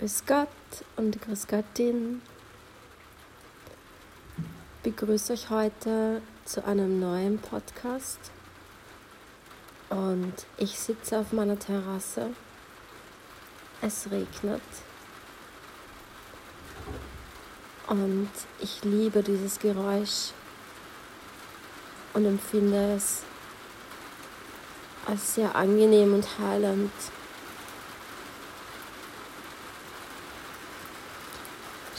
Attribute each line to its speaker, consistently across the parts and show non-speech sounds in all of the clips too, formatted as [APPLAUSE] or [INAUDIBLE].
Speaker 1: Grüß Gott und Grüß Göttin. Ich begrüße euch heute zu einem neuen Podcast. Und ich sitze auf meiner Terrasse. Es regnet. Und ich liebe dieses Geräusch und empfinde es als sehr angenehm und heilend.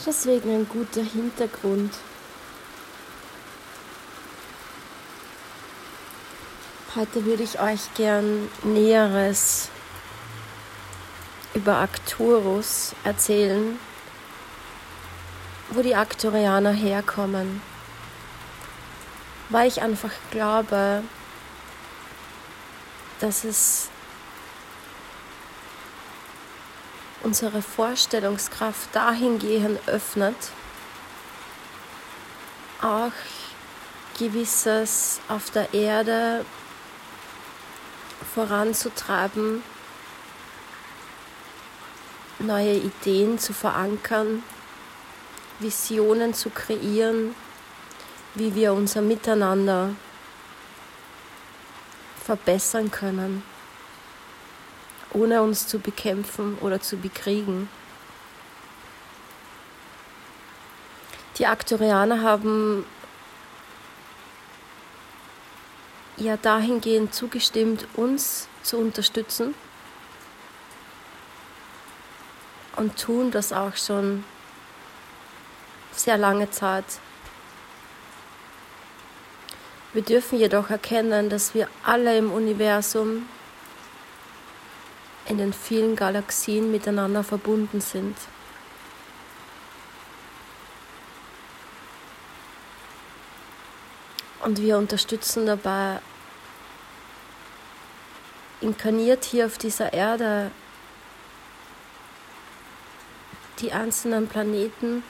Speaker 1: Deswegen ein guter Hintergrund. Heute würde ich euch gern Näheres über Arcturus erzählen, wo die Arcturianer herkommen, weil ich einfach glaube, dass es unsere Vorstellungskraft dahingehend öffnet, auch gewisses auf der Erde voranzutreiben, neue Ideen zu verankern, Visionen zu kreieren, wie wir unser Miteinander verbessern können ohne uns zu bekämpfen oder zu bekriegen. Die Aktorianer haben ja dahingehend zugestimmt, uns zu unterstützen und tun das auch schon sehr lange Zeit. Wir dürfen jedoch erkennen, dass wir alle im Universum in den vielen Galaxien miteinander verbunden sind. Und wir unterstützen dabei, inkarniert hier auf dieser Erde, die einzelnen Planeten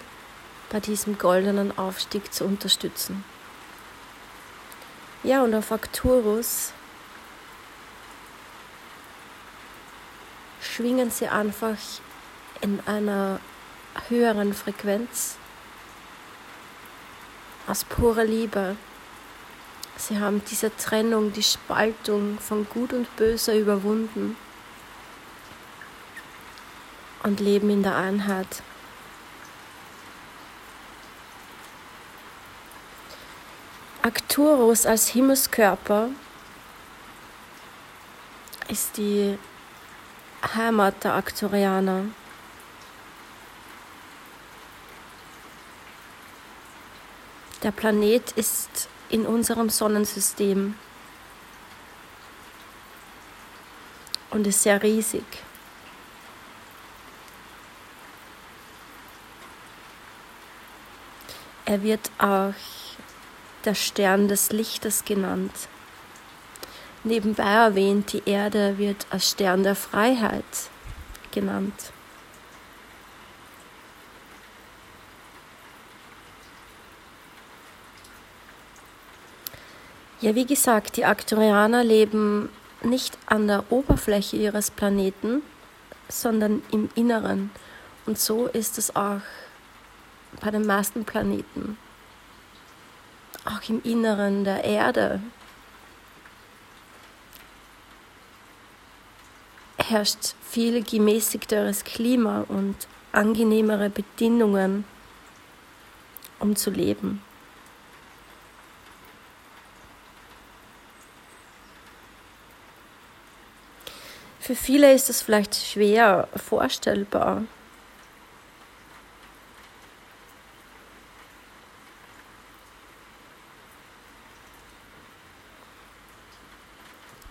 Speaker 1: bei diesem goldenen Aufstieg zu unterstützen. Ja, und auf Arcturus schwingen sie einfach in einer höheren Frequenz aus purer Liebe. Sie haben diese Trennung, die Spaltung von Gut und Böse überwunden und leben in der Einheit. Arcturus als Himmelskörper ist die Heimat der Arcturianer. Der Planet ist in unserem Sonnensystem und ist sehr riesig. Er wird auch der Stern des Lichtes genannt. Nebenbei erwähnt, die Erde wird als Stern der Freiheit genannt. Ja, wie gesagt, die Arcturianer leben nicht an der Oberfläche ihres Planeten, sondern im Inneren. Und so ist es auch bei den meisten Planeten. Auch im Inneren der Erde herrscht viel gemäßigteres Klima und angenehmere Bedingungen, um zu leben. Für viele ist es vielleicht schwer vorstellbar.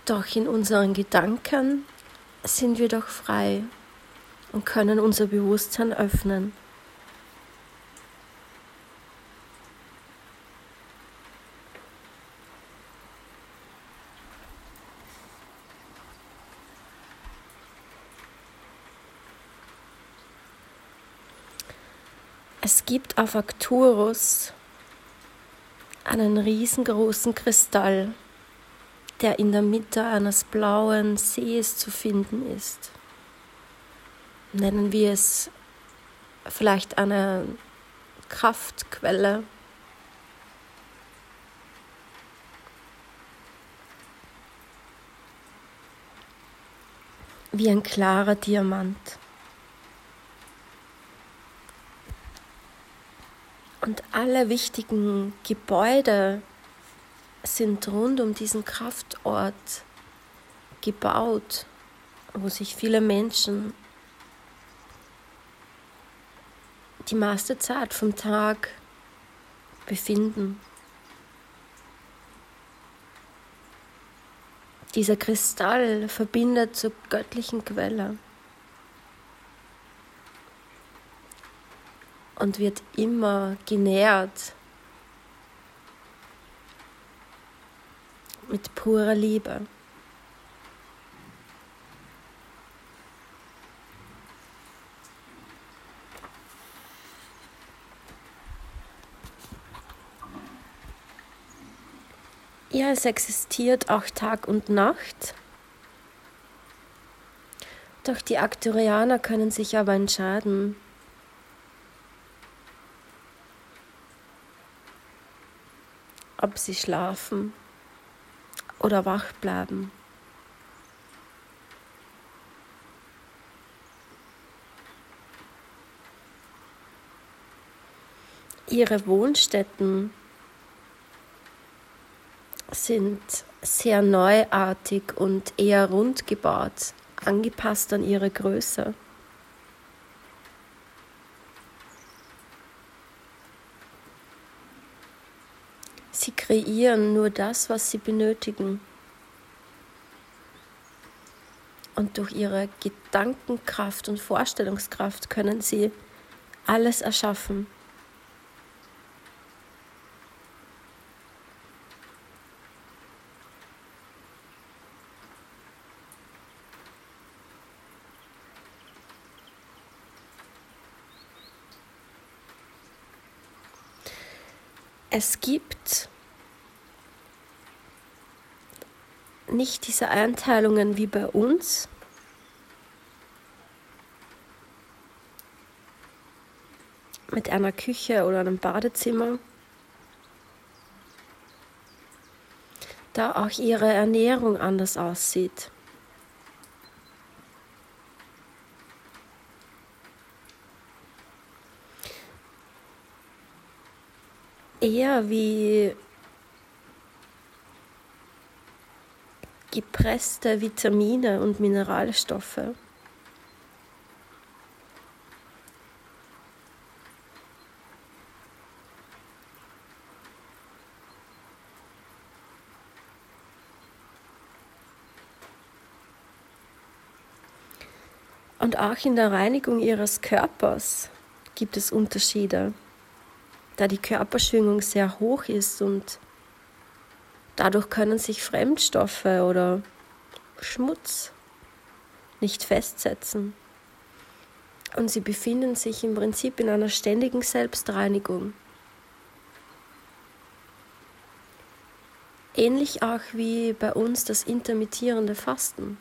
Speaker 1: Doch in unseren Gedanken sind wir doch frei und können unser Bewusstsein öffnen. Es gibt auf Arcturus einen riesengroßen Kristall, der in der Mitte eines blauen Sees zu finden ist. nennen wir es vielleicht eine Kraftquelle. Wie ein klarer Diamant. Und alle wichtigen Gebäude sind rund um diesen Kraftort gebaut, wo sich viele Menschen die meiste Zeit vom Tag befinden. Dieser Kristall verbindet zur göttlichen Quelle und wird immer genährt mit purer Liebe. Ja, es existiert auch Tag und Nacht. Doch die Aktorianer können sich aber entscheiden, ob sie schlafen oder wach bleiben. Ihre Wohnstätten sind sehr neuartig und eher rund gebaut, angepasst an ihre Größe. Sie kreieren nur das, was sie benötigen. Und durch ihre Gedankenkraft und Vorstellungskraft können sie alles erschaffen. es gibt nicht diese Einteilungen wie bei uns. Mit einer Küche oder einem Badezimmer. Da auch ihre Ernährung anders aussieht. eher wie gepresste Vitamine und Mineralstoffe. Und auch in der Reinigung ihres Körpers gibt es Unterschiede da die Körperschwingung sehr hoch ist und dadurch können sich Fremdstoffe oder Schmutz nicht festsetzen. Und sie befinden sich im Prinzip in einer ständigen Selbstreinigung. Ähnlich auch wie bei uns das intermittierende Fasten.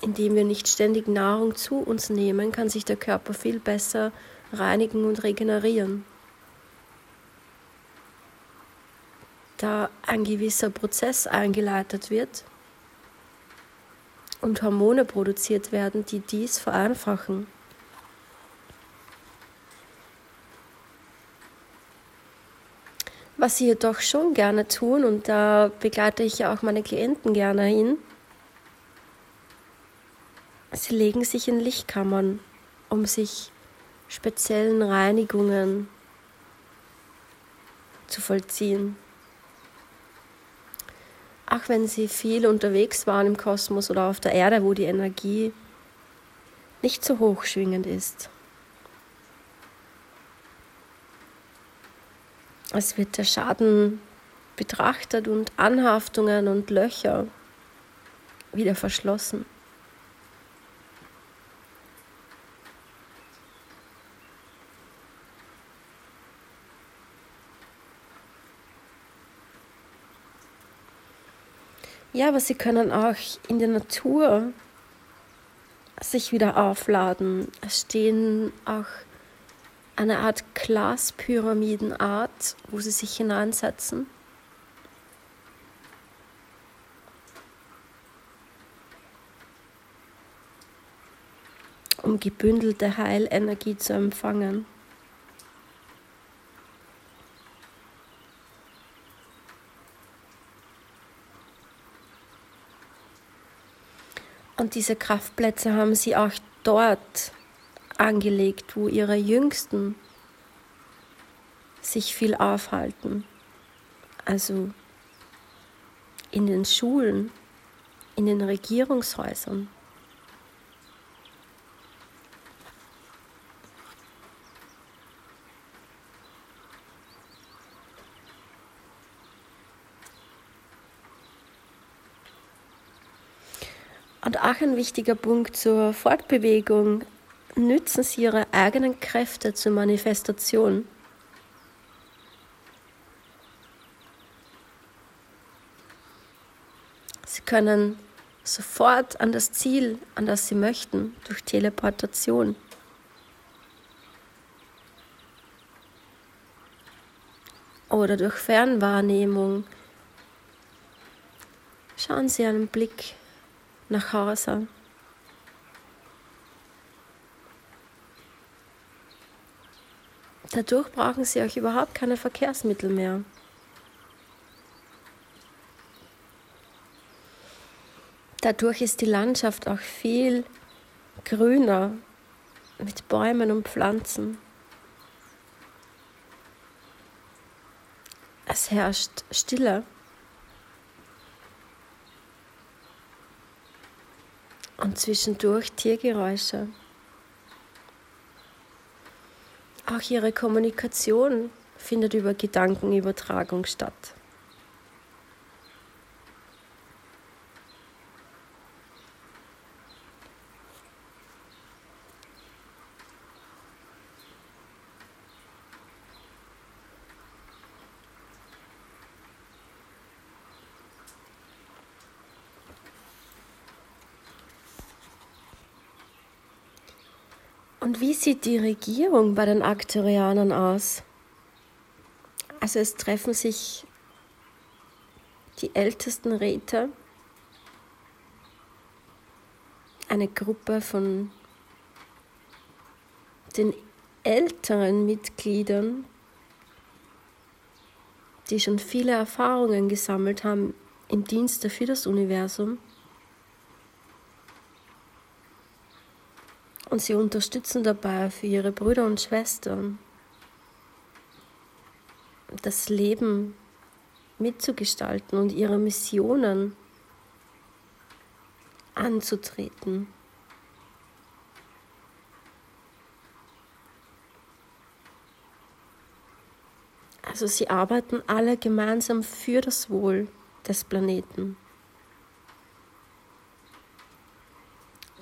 Speaker 1: Indem wir nicht ständig Nahrung zu uns nehmen, kann sich der Körper viel besser reinigen und regenerieren. Da ein gewisser Prozess eingeleitet wird und Hormone produziert werden, die dies vereinfachen. Was sie jedoch schon gerne tun, und da begleite ich ja auch meine Klienten gerne hin, sie legen sich in Lichtkammern, um sich speziellen Reinigungen zu vollziehen. Auch wenn sie viel unterwegs waren im Kosmos oder auf der Erde, wo die Energie nicht so hoch schwingend ist. Es wird der Schaden betrachtet und Anhaftungen und Löcher wieder verschlossen. Ja, aber sie können auch in der Natur sich wieder aufladen. Es stehen auch eine Art Glaspyramidenart, wo sie sich hineinsetzen. um gebündelte Heilenergie zu empfangen. Und diese Kraftplätze haben sie auch dort angelegt, wo ihre Jüngsten sich viel aufhalten. Also in den Schulen, in den Regierungshäusern. Und auch ein wichtiger Punkt zur Fortbewegung. Nützen Sie Ihre eigenen Kräfte zur Manifestation. Sie können sofort an das Ziel, an das Sie möchten, durch Teleportation. Oder durch Fernwahrnehmung. Schauen Sie einen Blick nach Hause. Dadurch brauchen Sie euch überhaupt keine Verkehrsmittel mehr. Dadurch ist die Landschaft auch viel grüner mit Bäumen und Pflanzen. Es herrscht Stille. Und zwischendurch Tiergeräusche. Auch ihre Kommunikation findet über Gedankenübertragung statt. Und wie sieht die Regierung bei den Aktorianern aus? Also es treffen sich die ältesten Räte, eine Gruppe von den älteren Mitgliedern, die schon viele Erfahrungen gesammelt haben im Dienste für das Universum. Und sie unterstützen dabei für ihre Brüder und Schwestern das Leben mitzugestalten und ihre Missionen anzutreten. Also sie arbeiten alle gemeinsam für das Wohl des Planeten.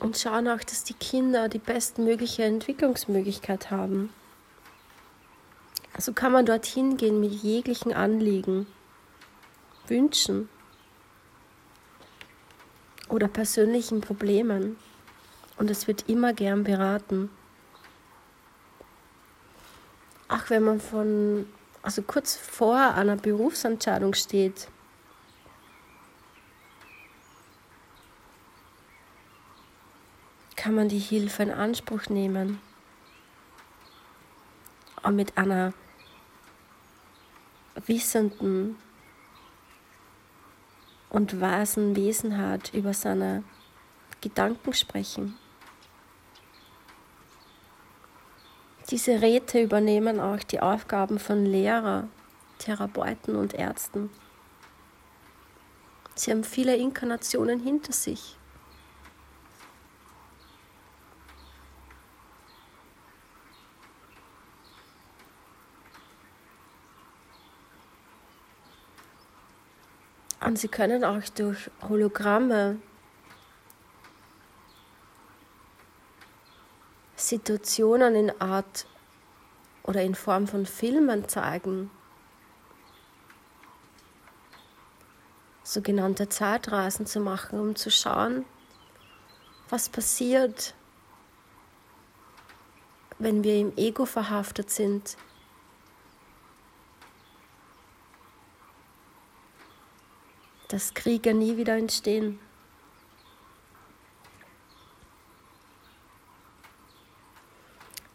Speaker 1: Und schauen auch, dass die Kinder die bestmögliche Entwicklungsmöglichkeit haben. Also kann man dorthin gehen mit jeglichen Anliegen, Wünschen oder persönlichen Problemen und es wird immer gern beraten. Auch wenn man von, also kurz vor einer Berufsentscheidung steht, kann man die Hilfe in Anspruch nehmen. Und mit einer wissenden und weisen Wesenheit über seine Gedanken sprechen. Diese Räte übernehmen auch die Aufgaben von Lehrer, Therapeuten und Ärzten. Sie haben viele Inkarnationen hinter sich. Und sie können auch durch Hologramme Situationen in Art oder in Form von Filmen zeigen. Sogenannte Zeitreisen zu machen, um zu schauen, was passiert, wenn wir im Ego verhaftet sind. Dass Kriege nie wieder entstehen.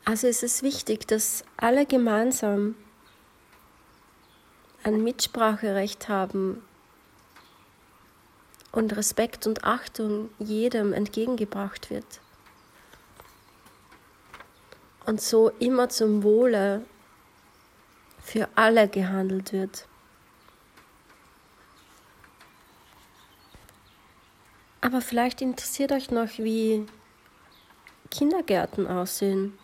Speaker 1: Also ist es wichtig, dass alle gemeinsam ein Mitspracherecht haben und Respekt und Achtung jedem entgegengebracht wird. Und so immer zum Wohle für alle gehandelt wird. Aber vielleicht interessiert euch noch, wie Kindergärten aussehen.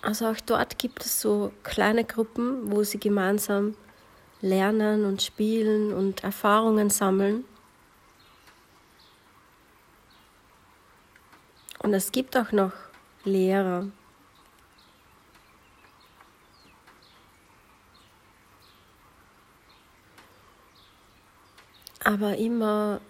Speaker 1: Also auch dort gibt es so kleine Gruppen, wo sie gemeinsam lernen und spielen und Erfahrungen sammeln. Und es gibt auch noch Lehrer. Aber immer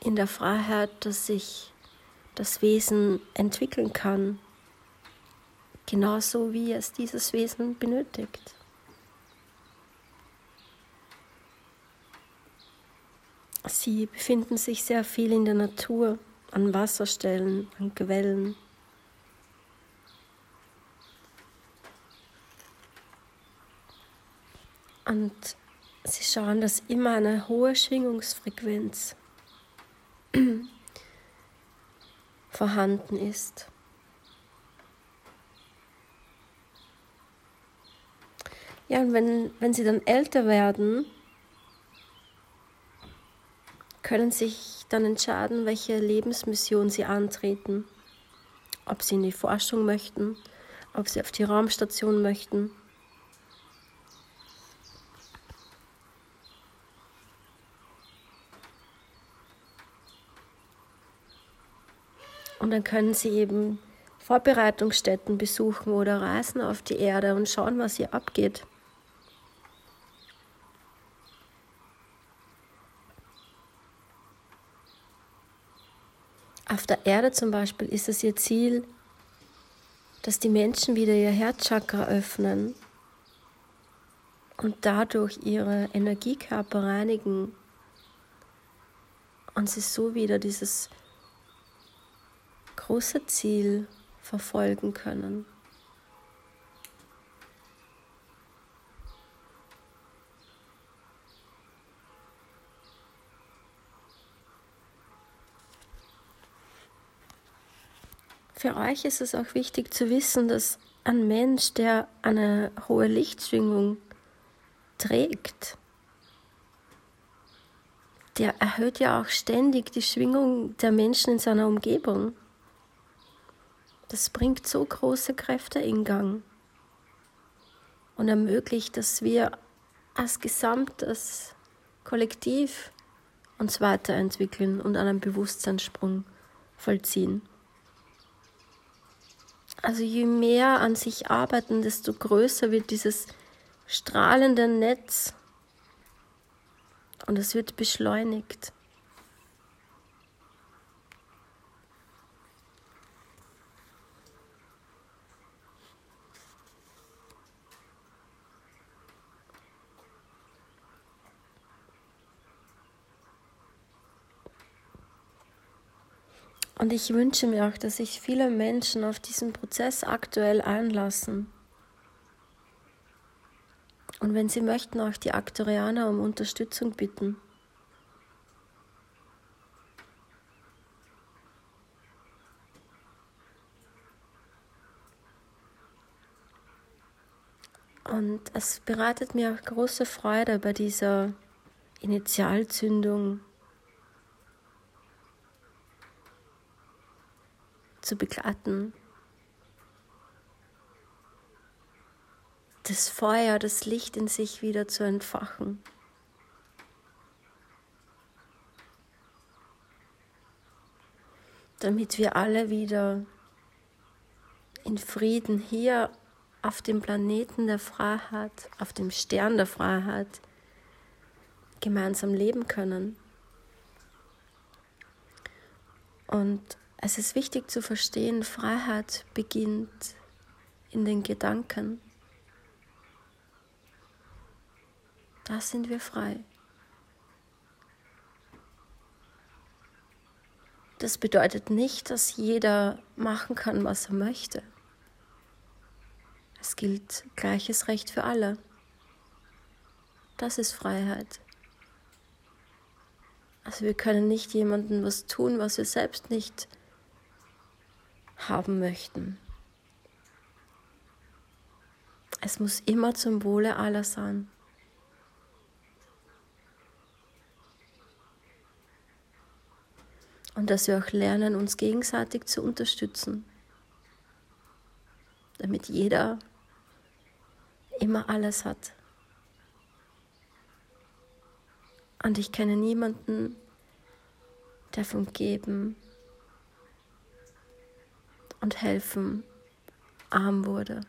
Speaker 1: in der Freiheit, dass sich das Wesen entwickeln kann, genauso wie es dieses Wesen benötigt. Sie befinden sich sehr viel in der Natur, an Wasserstellen, an Quellen. Und sie schauen, dass immer eine hohe Schwingungsfrequenz [CLEARS THROAT] vorhanden ist. Ja, und wenn, wenn sie dann älter werden, können sich dann entscheiden, welche Lebensmission sie antreten. Ob sie in die Forschung möchten, ob sie auf die Raumstation möchten. Und dann können sie eben Vorbereitungsstätten besuchen oder reisen auf die Erde und schauen, was hier abgeht. Auf der Erde zum Beispiel ist es ihr Ziel, dass die Menschen wieder ihr Herzchakra öffnen und dadurch ihre Energiekörper reinigen und sie so wieder dieses große Ziel verfolgen können. Für euch ist es auch wichtig zu wissen, dass ein Mensch, der eine hohe Lichtschwingung trägt, der erhöht ja auch ständig die Schwingung der Menschen in seiner Umgebung. Das bringt so große Kräfte in Gang und ermöglicht, dass wir als gesamtes Kollektiv uns weiterentwickeln und einen Bewusstseinssprung vollziehen. Also je mehr an sich arbeiten, desto größer wird dieses strahlende Netz und es wird beschleunigt. Und ich wünsche mir auch, dass sich viele Menschen auf diesen Prozess aktuell einlassen. Und wenn sie möchten, auch die Aktorianer um Unterstützung bitten. Und es bereitet mir auch große Freude bei dieser Initialzündung zu begleiten. Das Feuer, das Licht in sich wieder zu entfachen. Damit wir alle wieder in Frieden hier auf dem Planeten der Freiheit, auf dem Stern der Freiheit gemeinsam leben können. Und es ist wichtig zu verstehen, Freiheit beginnt in den Gedanken. Da sind wir frei. Das bedeutet nicht, dass jeder machen kann, was er möchte. Es gilt gleiches Recht für alle. Das ist Freiheit. Also wir können nicht jemandem was tun, was wir selbst nicht haben möchten. Es muss immer zum Wohle aller sein. Und dass wir auch lernen, uns gegenseitig zu unterstützen, damit jeder immer alles hat. Und ich kenne niemanden, der vom Geben und Helfen arm wurde.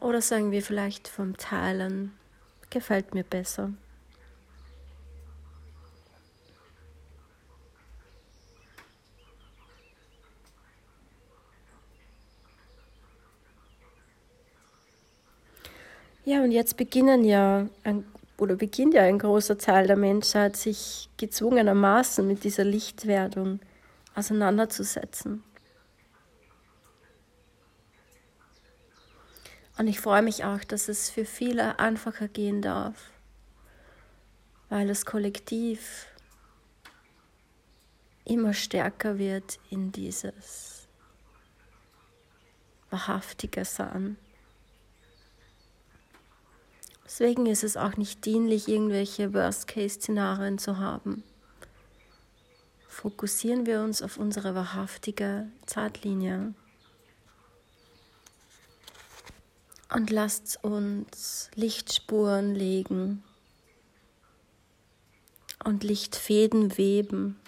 Speaker 1: Oder sagen wir vielleicht vom Teilen gefällt mir besser. Ja, und jetzt beginnen ja oder beginnt ja ein großer Teil der Menschheit, sich gezwungenermaßen mit dieser Lichtwerdung auseinanderzusetzen. Und ich freue mich auch, dass es für viele einfacher gehen darf, weil das Kollektiv immer stärker wird in dieses wahrhaftige Sein. Deswegen ist es auch nicht dienlich, irgendwelche Worst-Case-Szenarien zu haben. Fokussieren wir uns auf unsere wahrhaftige Zeitlinie. Und lasst uns Lichtspuren legen und Lichtfäden weben.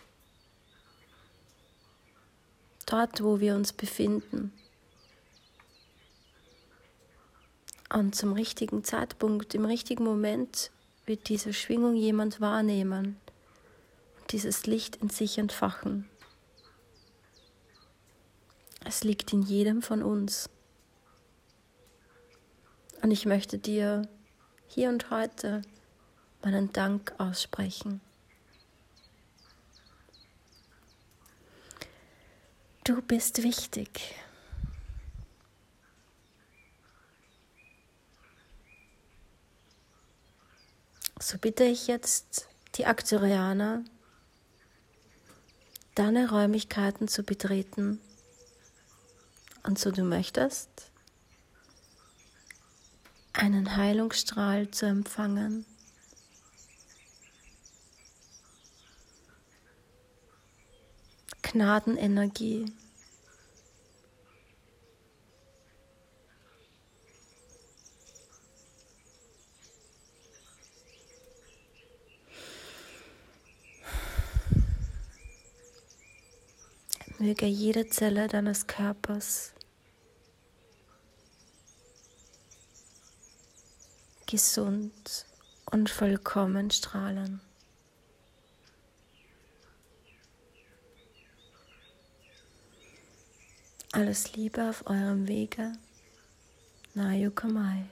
Speaker 1: Dort, wo wir uns befinden. Und zum richtigen Zeitpunkt, im richtigen Moment wird diese Schwingung jemand wahrnehmen und dieses Licht in sich entfachen. Es liegt in jedem von uns. Und ich möchte dir hier und heute meinen Dank aussprechen. Du bist wichtig. So bitte ich jetzt die Aktorianer, deine Räumlichkeiten zu betreten und so du möchtest, einen Heilungsstrahl zu empfangen. Gnadenenergie. Möge jede Zelle deines Körpers gesund und vollkommen strahlen. Alles Liebe auf eurem Wege. Nayukamai.